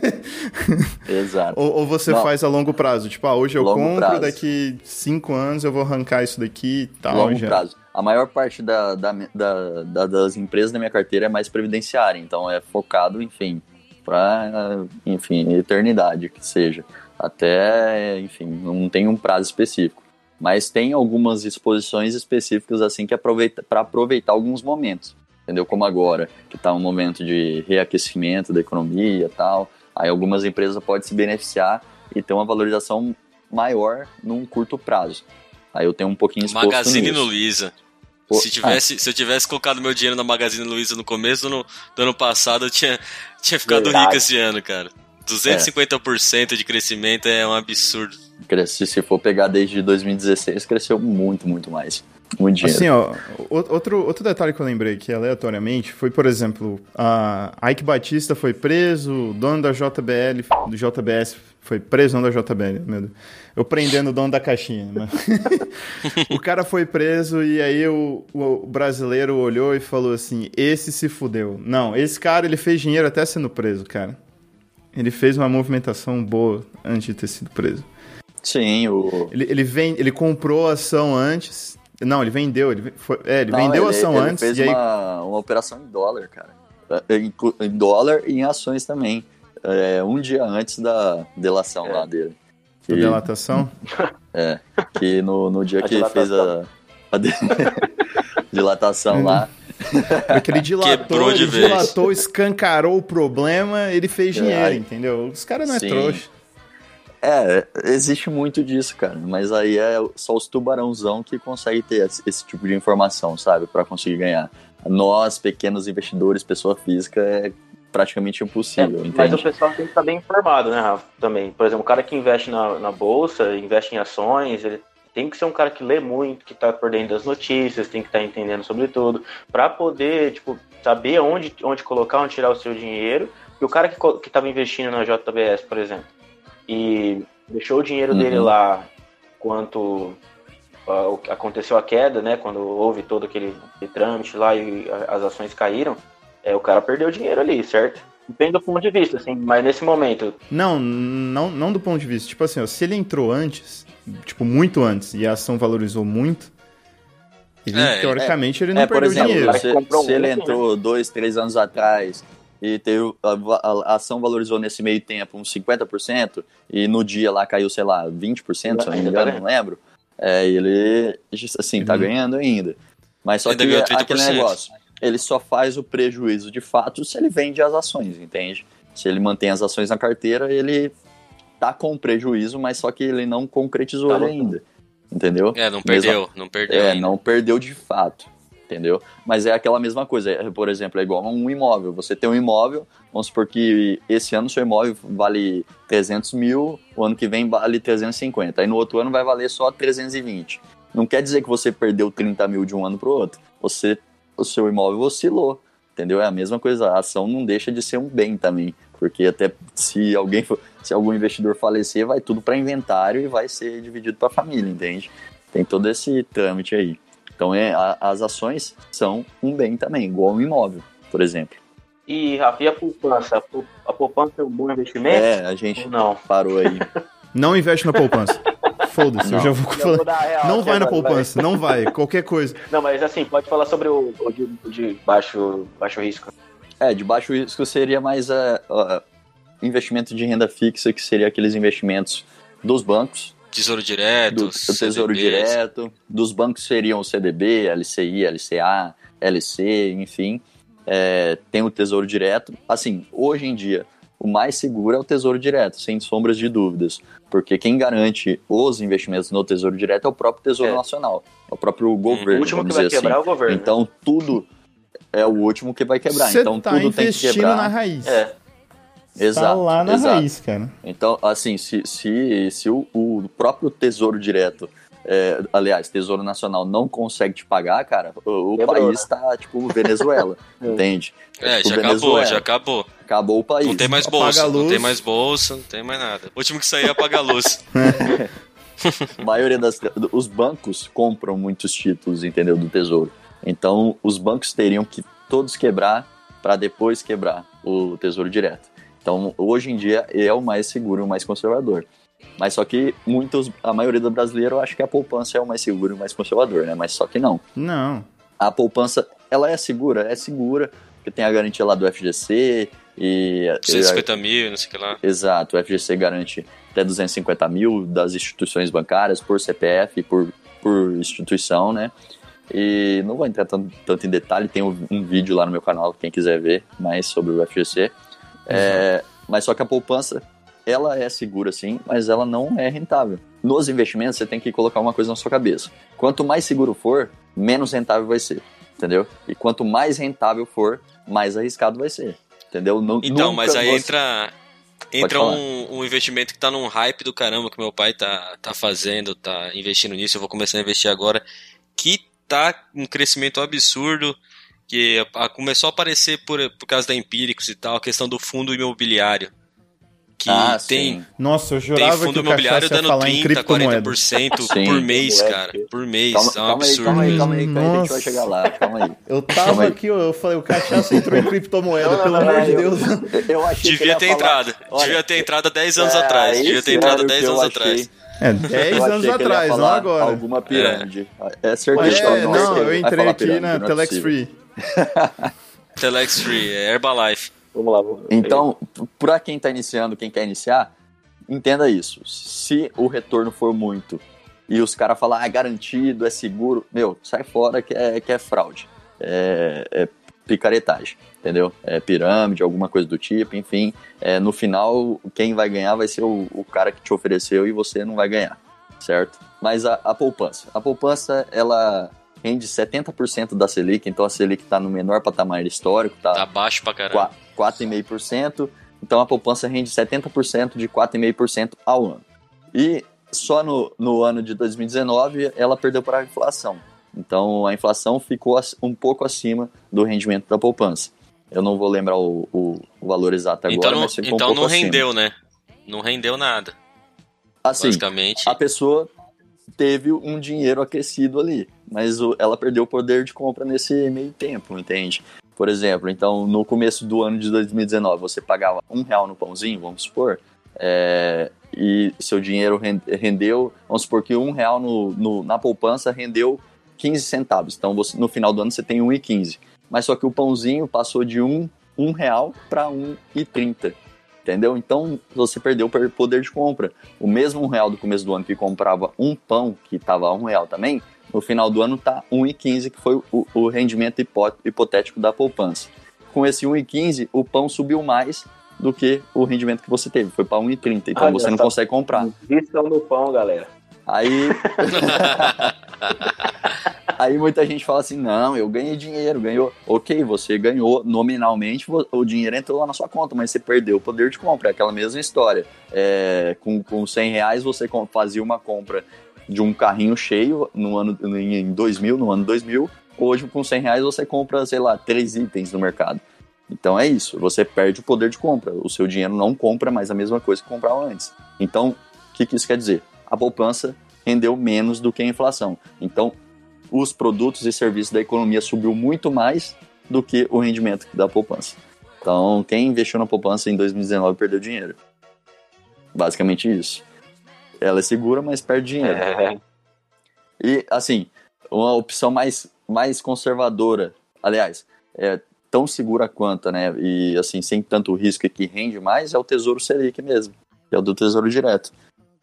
Exato. Ou, ou você faz a longo prazo? Tipo, ah, hoje eu Longo compro, prazo. daqui cinco anos eu vou arrancar isso daqui e tal. longo já. prazo. A maior parte da, da- da- das empresas da minha carteira é mais previdenciária, então é focado, enfim, para, enfim, eternidade que seja. Até, enfim, não tem um prazo específico. Mas tem algumas exposições específicas assim que aproveita para aproveitar alguns momentos, entendeu? Como agora, que está um momento de reaquecimento da economia e tal. Aí algumas empresas podem se beneficiar e ter uma valorização maior num curto prazo. Aí eu tenho um pouquinho exposto Magazine nisso. Luiza. Se, tivesse, se eu tivesse colocado meu dinheiro na Magazine Luiza no começo do ano, do ano passado, eu tinha, tinha ficado Verdade. rico esse ano, cara. 250% de crescimento é um absurdo. Cresce, se for pegar desde 2016, cresceu muito, muito mais. Muito dinheiro. Assim, ó, o- outro, outro detalhe que eu lembrei aqui aleatoriamente foi, por exemplo, a Ike Batista foi preso, o dono da JBL, do JBS foi preso, não da JBL, meu Deus. Eu prendendo o dono da caixinha. Né? o cara foi preso e aí o, o brasileiro olhou e falou assim: esse se fudeu. Não, esse cara ele fez dinheiro até sendo preso, cara. Ele fez uma movimentação boa antes de ter sido preso. Sim, o. Ele, ele, vem, ele comprou a ação antes. Não, ele vendeu. Ele, foi- é, ele Não, vendeu a ele- ação ele antes fez e aí. uma, uma operação em dólar, cara. É, Em, em dólar e em ações também. É, um dia antes da delação É. lá dele. da Que- Delatação. É, que no, no dia A que ele fez a, a de- dilatação lá, Porque ele dilatou, ele vez. dilatou, escancarou o problema, ele fez É, dinheiro, entendeu? Os caras não é Sim. trouxa. É, existe muito disso, cara. Mas aí é só os tubarãozão que conseguem ter esse, esse tipo de informação, sabe? Pra conseguir ganhar. Nós, pequenos investidores, pessoa física, é praticamente impossível, É, mas o pessoal tem que estar bem informado, né, Rafa? Também. Por exemplo, o cara que investe na, na bolsa, investe em ações, ele tem que ser um cara que lê muito, que tá por dentro das notícias, tem que estar entendendo sobre tudo, para poder, tipo, saber onde, onde colocar, onde tirar o seu dinheiro. E o cara que, que tava investindo na JBS, por exemplo, e deixou o dinheiro dele Uhum. lá enquanto ah, o que aconteceu a queda, né? Quando houve todo aquele, trâmite lá e as ações caíram, é, o cara perdeu dinheiro ali, certo? Depende do ponto de vista, assim, mas nesse momento, Não, não, não do ponto de vista. Tipo assim, ó, se ele entrou antes, tipo, muito antes, e a ação valorizou muito, ele, É, teoricamente, ele não É, por perdeu exemplo, dinheiro. se, se ele muito, entrou dois, três anos atrás e teve, a, a- a ação valorizou nesse meio tempo uns 50% e no dia lá caiu, sei lá, 20%, se eu não me Ainda engano, não lembro. É, ele, assim, tá Uhum. ganhando ainda. Mas só Ainda que é aquele 30%. negócio, ele só faz o prejuízo de fato se ele vende as ações, entende? Se ele mantém as ações na carteira, ele tá com prejuízo, mas só que ele não concretizou Tá ele ainda. Entendeu? É, não Mesma- perdeu, não perdeu. É, ainda. não perdeu de fato, entendeu? Mas é aquela mesma coisa, é, por exemplo, é igual a um imóvel. Você tem um imóvel, vamos supor que esse ano seu imóvel vale 300 mil, o ano que vem vale 350, aí no outro ano vai valer só 320. Não quer dizer que você perdeu 30 mil de um ano pro outro. Você, o seu imóvel oscilou, entendeu? É a mesma coisa, a ação não deixa de ser um bem também, porque até se alguém for- se algum investidor falecer, vai tudo para inventário e vai ser dividido para família, entende? Tem todo esse trâmite aí. Então é, a- as ações são um bem também, igual um imóvel, por exemplo. E, Rafa, e a poupança? A pou- A poupança é um bom investimento? É, a gente não? parou aí. Não investe na poupança. Foda-se, eu Não. já vou falar. a real Não vai na poupança, não vai. Qualquer coisa. Não, mas assim, pode falar sobre o, o de, de baixo, baixo risco. É, de baixo risco seria mais é, ó, investimento de renda fixa, que seria aqueles investimentos dos bancos, Tesouro direto, do, do Tesouro CDBs. Direto, dos bancos seriam o CDB, LCI, LCA, LC, enfim. É, tem o Tesouro Direto. Assim, hoje em dia, o mais seguro é o Tesouro Direto, sem sombras de dúvidas. Porque quem garante os investimentos no Tesouro Direto é o próprio Tesouro É. Nacional, é o próprio O governo, último que vai quebrar é assim. o governo. Então, tudo é o último que vai quebrar. Você então, tá tudo tem que quebrar. na raiz. É, Exato, tá lá na exato. raiz, cara. Então, assim, se, se, se o, o próprio Tesouro Direto, é, aliás, Tesouro Nacional não consegue te pagar, cara, o, o país tá tipo Venezuela, entende? É, tipo já acabou, Venezuela. já acabou. Acabou o país. Não tem mais Apaga bolsa, não tem mais bolsa, não tem mais nada. O último que sair é apagar a luz. A maioria das. Os bancos compram muitos títulos, entendeu? Do Tesouro. Então, os bancos teriam que todos quebrar para depois quebrar o Tesouro Direto. Então, hoje em dia, é o mais seguro e o mais conservador. Mas só que muitos, a maioria do brasileiro acha que a poupança é o mais seguro e o mais conservador, né? Mas só que não. Não. A poupança, ela é segura? É segura, porque tem a garantia lá do FGC e... 250 mil, não sei o que lá. Exato, o FGC garante até 250 mil das instituições bancárias por CPF, por, por instituição, né? E não vou entrar tanto, tanto em detalhe, tem um, um vídeo lá no meu canal, quem quiser ver mais sobre o FGC. É, mas só que a poupança, ela é segura sim, mas ela não é rentável. Nos investimentos, você tem que colocar uma coisa na sua cabeça. Quanto mais seguro for, menos rentável vai ser, entendeu? E quanto mais rentável for, mais arriscado vai ser, entendeu? Nu- Então, mas aí você- entra. entra um, um investimento que tá num hype do caramba que meu pai tá, tá fazendo, tá investindo nisso, eu vou começar a investir agora, que tá um crescimento absurdo, que a- começou a aparecer por, por causa da Empíricos e tal, a questão do fundo imobiliário. Que Ah, tem, sim. Nossa, eu tem jurava fundo que o imobiliário dando falar em 30, criptomoeda. 40% Sim. por mês, Moleque. cara. Por mês. Calma, é um calma aí, absurdo. calma aí, calma aí, que a gente vai chegar lá, calma aí. Eu Calma tava aí. aqui, eu eu falei, o Cachaça entrou em criptomoeda, pelo amor de Deus. Eu achei Devia ia ter falar- entrado. Olha, Devia ter entrado há 10 anos é, atrás. aí Devia ter entrado era o 10 que eu anos atrás. É, 10 eu achei anos atrás, não agora. Alguma pirâmide. É, certeza. É, que não, eu entrei aqui pirâmide, na é Telex. Free. Telex Free, é Herbalife. Vamos lá. vamos- Então, para quem está iniciando, quem quer iniciar, entenda isso. Se o retorno for muito e os caras falar, ah, é garantido, é seguro, meu, sai fora que é, que é fraude. É, é picaretagem, entendeu? É pirâmide, alguma coisa do tipo, enfim. É, no final, quem vai ganhar vai ser o, o cara que te ofereceu e você não vai ganhar, certo? Mas a, a poupança. A poupança, ela rende 70% da Selic, então a Selic está no menor patamar histórico, Tá baixo pra caralho. Qua- 4,5%. Então a poupança rende 70% de 4,5% ao ano. E só no, no ano de 2019 ela perdeu para a inflação. Então a inflação ficou um pouco acima do rendimento da poupança. Eu não vou lembrar o, o- valor exato agora, Então, não, mas ficou um então pouco não acima. rendeu, né? Não rendeu nada. Assim, basicamente. a pessoa teve um dinheiro aquecido ali, mas ela perdeu o poder de compra nesse meio tempo, entende? Por exemplo, então no começo do ano de 2019 você pagava um real no pãozinho, vamos supor, é, e seu dinheiro ren- rendeu, vamos supor que um real no, no- na poupança rendeu 15 centavos, então você, no final do ano você tem 1,15, mas só que o pãozinho passou de um, um real para 1,30, entendeu? Então você perdeu o poder de compra. O mesmo real do começo do ano que comprava um pão, que estava um real também, no final do ano tá 1,15, que foi o, o rendimento hipotético da poupança. Com esse 1,15, o pão subiu mais do que o rendimento que você teve, foi para 1,30, então Olha você não só. consegue comprar. Vistam no pão, galera. Aí. Aí muita gente fala assim: não, eu ganhei dinheiro, ganhou. Ok, você ganhou nominalmente, o dinheiro entrou lá na sua conta, mas você perdeu o poder de compra. É aquela mesma história. É, com, com 100 reais você fazia uma compra de um carrinho cheio no ano, em 2000, no ano 2000. Hoje, com 100 reais, você compra, sei lá, três itens no mercado. Então é isso, você perde o poder de compra. O seu dinheiro não compra mais a mesma coisa que comprava antes. Então, o que, que isso quer dizer? A poupança rendeu menos do que a inflação. Então, os produtos e serviços da economia subiu muito mais do que o rendimento da poupança. Então, quem investiu na poupança em 2019 perdeu dinheiro. Basicamente isso. Ela é segura, mas perde dinheiro. É, E, assim, uma opção mais, mais conservadora, aliás, é tão segura quanto, né? E, assim, sem tanto risco e que rende mais, é o Tesouro Selic mesmo, que é o do Tesouro Direto.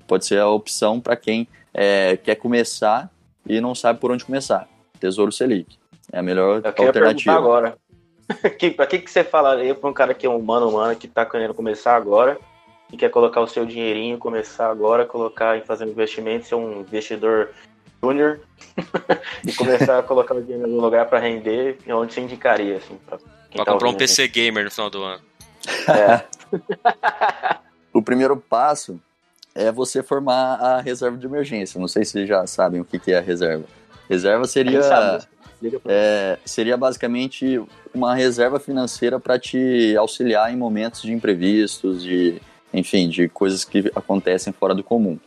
Pode ser a opção para quem é, quer começar e não sabe por onde começar. Tesouro Selic. É a melhor eu alternativa. agora. que, pra que, que você falaria pra um cara que é um humano humano que tá querendo começar agora e quer colocar o seu dinheirinho, começar agora, colocar em fazer um investimento, ser um investidor júnior e começar a colocar o dinheiro no lugar pra render, onde você indicaria, assim, pra quem Pra tá comprar um PC gamer no final do ano. É. O primeiro passo é você formar a reserva de emergência. Não sei se vocês já sabem o que que é a reserva. Reserva seria, pra- é, seria basicamente uma reserva financeira para te auxiliar em momentos de imprevistos, de, enfim, de coisas que acontecem fora do comum.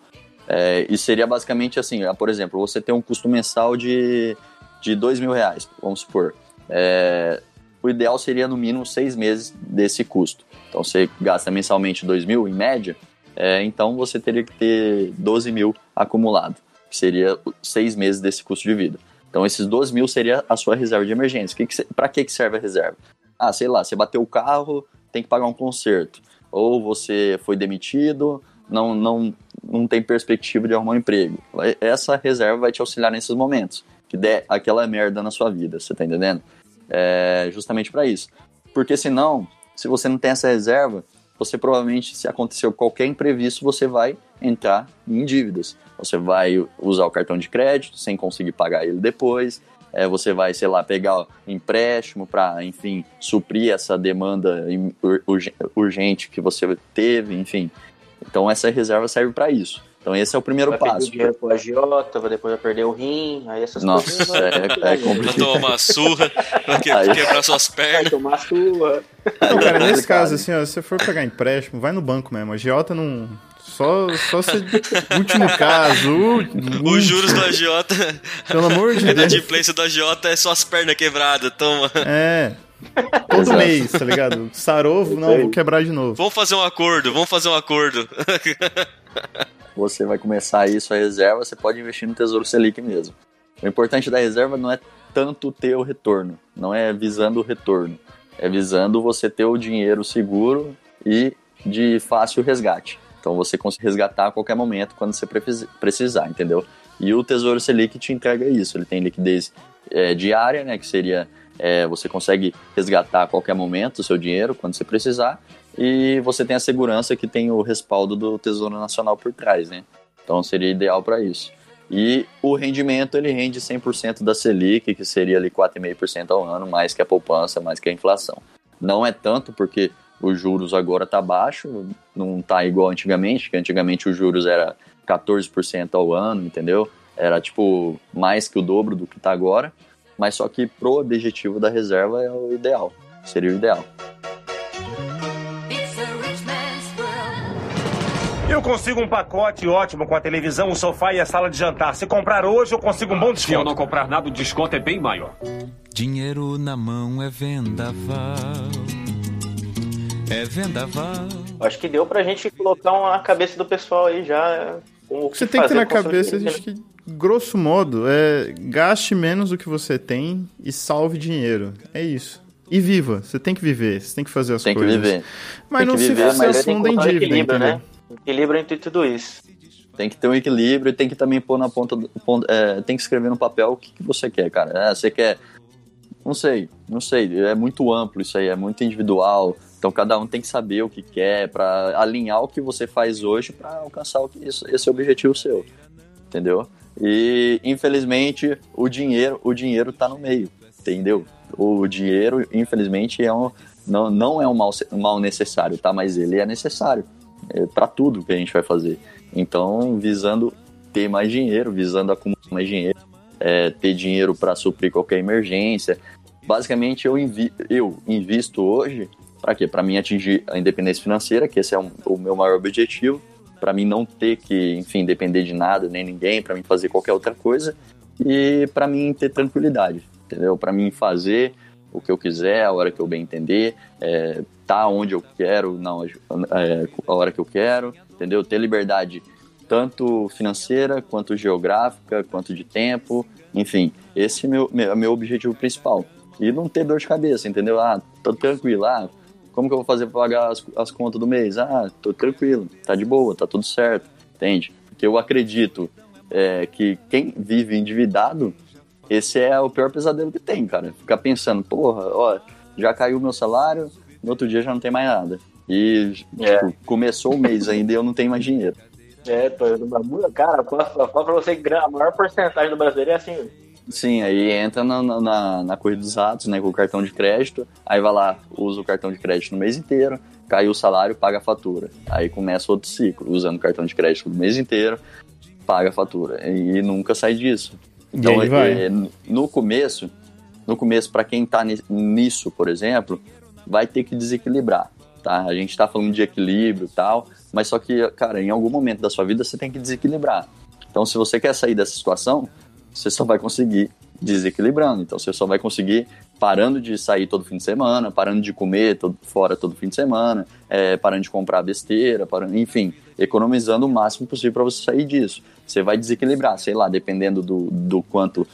É, e seria basicamente assim, ah, por exemplo, você tem um custo mensal de, de dois mil reais, vamos supor. É, o ideal seria no mínimo seis meses desse custo. Então você gasta mensalmente dois mil em média, é, então você teria que ter 12 mil acumulado, que seria seis meses desse custo de vida. Então esses 12 mil seria a sua reserva de emergência. Que que Pra que, que serve a reserva? Ah, sei lá, você bateu o carro, tem que pagar um conserto. Ou você foi demitido, não, não, não tem perspectiva de arrumar um emprego. Vai- Essa reserva vai te auxiliar nesses momentos. Que der aquela merda na sua vida, você tá entendendo? É justamente para isso. Porque senão, se você não tem essa reserva, você provavelmente, se aconteceu qualquer imprevisto, você vai entrar em dívidas. Você vai usar o cartão de crédito sem conseguir pagar ele depois. É, você vai, sei lá, pegar empréstimo para, enfim, suprir essa demanda urgente que você teve, enfim. Então essa reserva serve para isso. Então esse é o primeiro Vai pedir passo. o dinheiro pro agiota, vai depois vai perder o rim, aí essas Nossa, coisas. é, é Vai complicado. tomar uma surra, vai que- Aí. quebrar suas Vai pernas. tomar sua. Não, cara, nesse complicado. caso, assim, ó, se você for pegar empréstimo, vai no banco mesmo. A Giota não. Só, só se. Último caso. u- Os juros do agiota, Pelo amor de a Deus. inadimplência do agiota é só as pernas quebradas, toma. É. Todo Exato. mês, tá ligado? Sarou, não, vou quebrar de novo. Vamos fazer um acordo, vamos fazer um acordo. você vai começar aí sua reserva, você pode investir no Tesouro Selic mesmo. O importante da reserva não é tanto ter o retorno, não é visando o retorno, é visando você ter o dinheiro seguro e de fácil resgate. Então você consegue resgatar a qualquer momento quando você precis- precisar, entendeu? E o Tesouro Selic te entrega isso, ele tem liquidez é, diária, né, que seria é, você consegue resgatar a qualquer momento o seu dinheiro quando você precisar e você tem a segurança que tem o respaldo do Tesouro Nacional por trás, né? Então seria ideal para isso. E o rendimento, ele rende 100% da Selic, que seria ali 4,5% ao ano, mais que a poupança, mais que a inflação. Não é tanto porque os juros agora tá baixo, não tá igual antigamente, que antigamente os juros era 14% ao ano, entendeu? Era tipo mais que o dobro do que tá agora, mas só que pro objetivo da reserva é o ideal, seria o ideal. Eu consigo um pacote ótimo com a televisão, o sofá e a sala de jantar. Se comprar hoje, eu consigo um bom Se eu desconto. não comprar nada, o desconto é bem maior. Dinheiro na mão é vendaval. É vendaval. Acho que deu pra gente colocar uma cabeça do pessoal aí já. com O que você tem que ter na cabeça, acho que, grosso modo, é gaste menos do que você tem e salve dinheiro. É isso. E viva. Você tem que viver, você tem que fazer as Tem que coisas. viver. Mas Tem não que se viver, se mas Tem que afunda em um dívida, equilíbrio, entendeu? né? Equilíbrio entre tudo isso. Tem que ter um equilíbrio e tem que também pôr na ponta do. é, tem que escrever no papel o que, que você quer, cara. É, você quer. Não sei, não sei. É muito amplo isso aí, é muito individual. Então cada um tem que saber o que quer para alinhar o que você faz hoje para alcançar que, esse objetivo seu. Entendeu? E infelizmente o dinheiro, o dinheiro tá no meio, entendeu? O dinheiro, infelizmente, é um, não, não é um mal, um mal necessário, tá? Mas ele é necessário é, para tudo que a gente vai fazer. Então, visando ter mais dinheiro, visando acumular mais dinheiro, é, ter dinheiro para suprir qualquer emergência. Basicamente, eu, invi eu invisto hoje para quê? Para mim atingir a independência financeira, que esse é um- o meu maior objetivo, para mim não ter que, enfim, depender de nada nem ninguém, para mim fazer qualquer outra coisa e para mim ter tranquilidade, entendeu? Para mim fazer o que eu quiser, a hora que eu bem entender, é, tá onde eu quero, na, é, a hora que eu quero, entendeu? Ter liberdade tanto financeira, quanto geográfica, quanto de tempo, enfim, esse é meu, meu, meu objetivo principal. E não ter dor de cabeça, entendeu? Ah, tô tranquilo, ah, como que eu vou fazer pra pagar as, as contas do mês? Ah, tô tranquilo, tá de boa, tá tudo certo, entende? Porque eu acredito é, que quem vive endividado, esse é o pior pesadelo que tem, cara. Ficar pensando, porra, ó, já caiu meu salário, no outro dia já não tem mais nada. E, É. tipo, começou o mês ainda e eu não tenho mais dinheiro. É, cara, fala pra você que a maior porcentagem do brasileiro é assim. Sim, aí entra na, na- na, corrida dos ratos, né, com o cartão de crédito, aí vai lá, usa o cartão de crédito no mês inteiro, caiu o salário, paga a fatura. Aí começa outro ciclo, usando o cartão de crédito no mês inteiro, paga a fatura. E nunca sai disso. Então, aí vai. é, no começo, no começo, para quem tá ni- nisso, por exemplo, vai ter que desequilibrar, tá? A gente tá falando de equilíbrio e tal, mas só que, cara, em algum momento da sua vida você tem que desequilibrar. Então, se você quer sair dessa situação, você só vai conseguir desequilibrando. Então, você só vai conseguir parando de sair todo fim de semana, parando de comer todo, fora todo fim de semana, é, parando de comprar besteira, parando, enfim, economizando o máximo possível para você sair disso. Você vai desequilibrar, sei lá, dependendo do, do quanto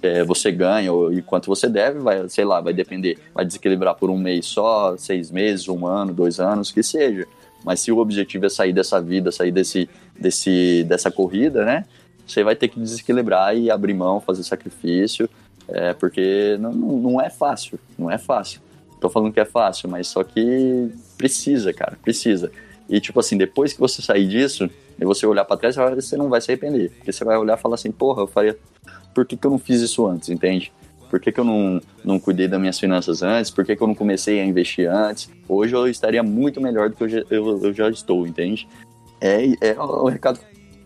é, você ganha ou, e quanto você deve, vai, sei lá, vai depender, vai desequilibrar por um mês só, seis meses, um ano, dois anos, que seja. Mas se o objetivo é sair dessa vida, sair desse, desse, dessa corrida, né? Você vai ter que desequilibrar e abrir mão, fazer sacrifício, é, porque não, não, é fácil, não é fácil. Tô falando que é fácil, mas só que precisa, cara, precisa. E tipo assim, depois que você sair disso, e você olhar pra trás, você não vai se arrepender. Porque você vai olhar e falar assim, porra, eu faria. Por que, que eu não fiz isso antes, entende? Por que, que eu não, não cuidei das minhas finanças antes? Por que, que eu não comecei a investir antes? Hoje eu estaria muito melhor do que eu já, eu, eu já estou, entende? É, é o recado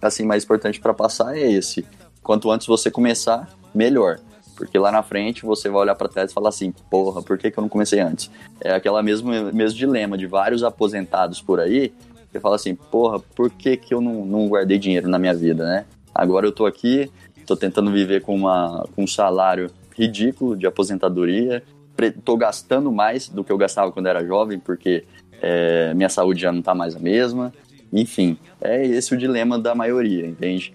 assim mais importante para passar é esse. Quanto antes você começar, melhor. Porque lá na frente você vai olhar para trás e falar assim, porra, por que, que eu não comecei antes? É aquela mesmo, mesmo dilema de vários aposentados por aí, que fala assim, porra, por que, que eu não, não guardei dinheiro na minha vida, né? Agora eu tô aqui, tô tentando viver com, uma, com um salário ridículo de aposentadoria, tô gastando mais do que eu gastava quando era jovem, porque é, minha saúde já não tá mais a mesma. Enfim, é esse o dilema da maioria, entende?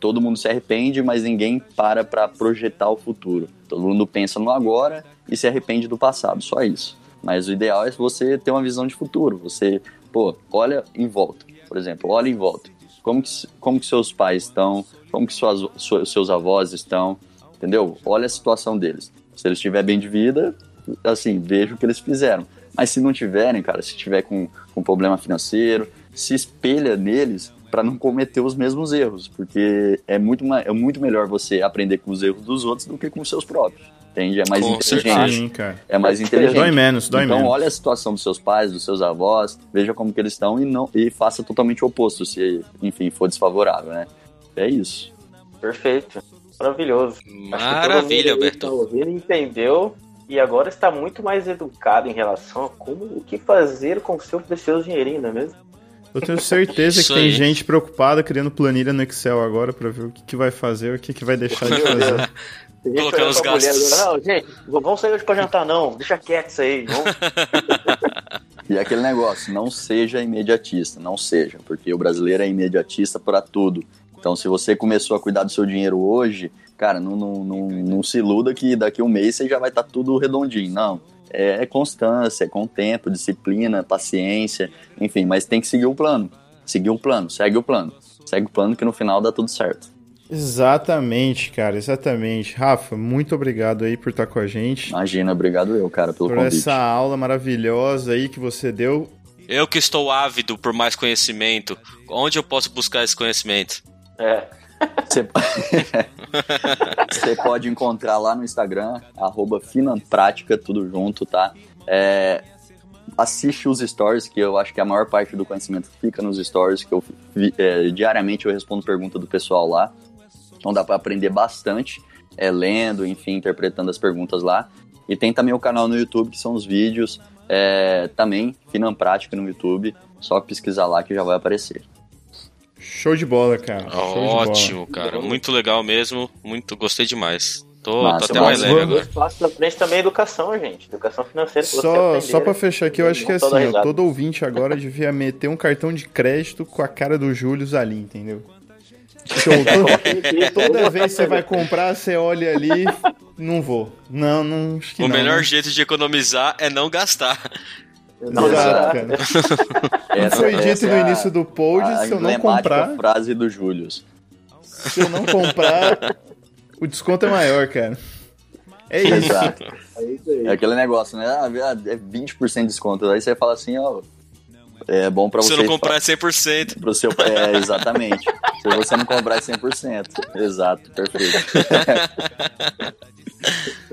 Todo mundo se arrepende, mas ninguém para para projetar o futuro. Todo mundo pensa no agora e se arrepende do passado, só isso. Mas o ideal é você ter uma visão de futuro. Você, pô, olha em volta. Por exemplo, olha em volta. Como que, como que seus pais estão? Como que suas, su- seus avós estão? Entendeu? Olha a situação deles. Se eles estiverem bem de vida, assim, veja o que eles fizeram. Mas se não tiverem, cara, se tiver com, com problema financeiro, se espelha neles para não cometer os mesmos erros, porque é muito, é muito melhor você aprender com os erros dos outros do que com os seus próprios. Entende? É mais Com inteligente. Sim, cara. É mais inteligente. Dói menos, dói então, menos. olha a situação dos seus pais, dos seus avós, veja como que eles estão e não e faça totalmente o oposto, se, enfim, for desfavorável, né? É isso. Perfeito. Maravilhoso. Maravilha, Alberto. tá ouvindo entendeu e agora está muito mais educado em relação a como o que fazer com o seu precioso dinheirinho, não é mesmo? Eu tenho certeza que tem gente preocupada criando planilha no Excel agora pra ver o que, que vai fazer, o que, que vai deixar de fazer. Colocando os mulher gastos. agora, Não, gente, vamos sair hoje pra jantar, não. Deixa quieto isso aí. Vamos... E é aquele negócio, não seja imediatista, não seja, porque o brasileiro é imediatista para tudo. Então, se você começou a cuidar do seu dinheiro hoje, cara, não, não, não, não se iluda que daqui a um mês você já vai estar tudo redondinho. Não. É, é constância, é com tempo, disciplina, paciência, enfim, mas tem que seguir o plano. Seguir o plano, segue o plano. Segue o plano que no final dá tudo certo. Exatamente, cara, exatamente. Rafa, muito obrigado aí por estar com a gente. Imagina, obrigado eu, cara, pelo Por convite. essa aula maravilhosa aí que você deu. Eu que estou ávido por mais conhecimento, onde eu posso buscar esse conhecimento? É. Você pode encontrar lá no Instagram, arroba Finanprática, tudo junto, tá? É, assiste os stories, que eu acho que a maior parte do conhecimento fica nos stories, que eu é, diariamente eu respondo pergunta do pessoal lá. Então dá para aprender bastante, é, lendo, enfim, interpretando as perguntas lá. E tem também o canal no YouTube, que são os vídeos, é, também, Finanprática no YouTube, só pesquisar lá que já vai aparecer. Show de bola, cara. Show de bola. Ótimo, cara. Muito legal mesmo. Muito, gostei demais. Tô, Massa, tô até mais leve agora. Passos da frente também é educação, gente. Educação financeira. Só, só pra fechar aqui, eu acho que Não assim, ó, todo ouvinte agora devia meter um cartão de crédito com a cara do Júlio ali, entendeu? Show. Toda, toda vez que você vai comprar, você olha ali, não vou. Não, não, acho que O não. melhor né? jeito de economizar é não gastar. Não, Exato, cara. Como foi dito no é a- início do pod, se eu não comprar, frase do Júlio. se eu não comprar, o desconto é maior, cara. É isso. Exato. É isso aí. É aquele negócio, né? Ah, é 20% de desconto. Aí você fala assim, ó. É bom pra Se você. eu não comprar é 100%. Pro seu, é, exatamente. Se você não comprar é 100%. Exato, perfeito.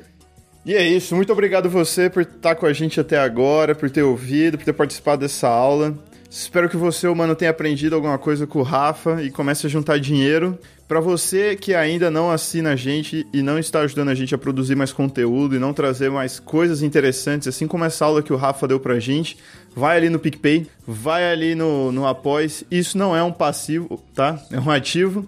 E é isso, muito obrigado você por estar com a gente até agora, por ter ouvido, por ter participado dessa aula. Espero que você, mano, tenha aprendido alguma coisa com o Rafa e comece a juntar dinheiro. Pra você que ainda não assina a gente e não está ajudando a gente a produzir mais conteúdo e não trazer mais coisas interessantes, assim como essa aula que o Rafa deu pra gente, vai ali no PicPay, vai ali no, no Apoies. Isso não é um passivo, tá? É um ativo.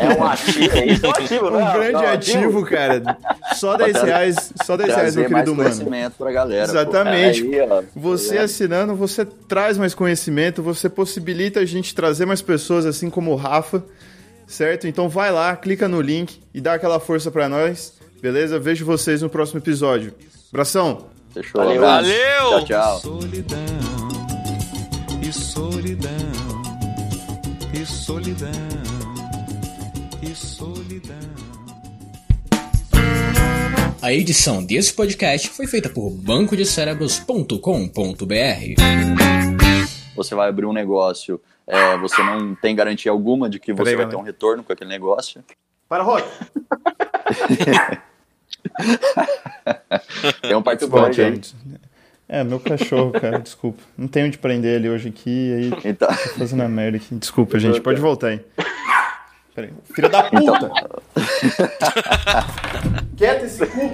É um ativo, é isso é um ativo, Um não é? grande Não, ativo, cara. Só 10 reais, só 10 reais, meu Trazer mais querido mano. conhecimento pra galera. pô. Exatamente. Aí, ó, Você assinando, você traz mais conhecimento, você possibilita a gente trazer mais pessoas assim como o Rafa, certo? Então vai lá, clica no link e dá aquela força pra nós, beleza? Vejo vocês no próximo episódio. Abração! Fechou. Valeu. Valeu! Tchau, tchau. Solidão e solidão e solidão solidão. A edição desse podcast foi feita por bancodecerebros.com.br. Você vai abrir um negócio, é, você não tem garantia alguma de que você Peraí, vai galera. ter um retorno com aquele negócio. Para, Rock! Tem um Volte participante aí. aí. É, meu cachorro, cara, desculpa. Não tenho onde prender ele hoje aqui, aí Então, tô fazendo a merda aqui. Desculpa, gente, pode voltar aí. Peraí. Filha da puta! Então... Tá. Quieta esse cu!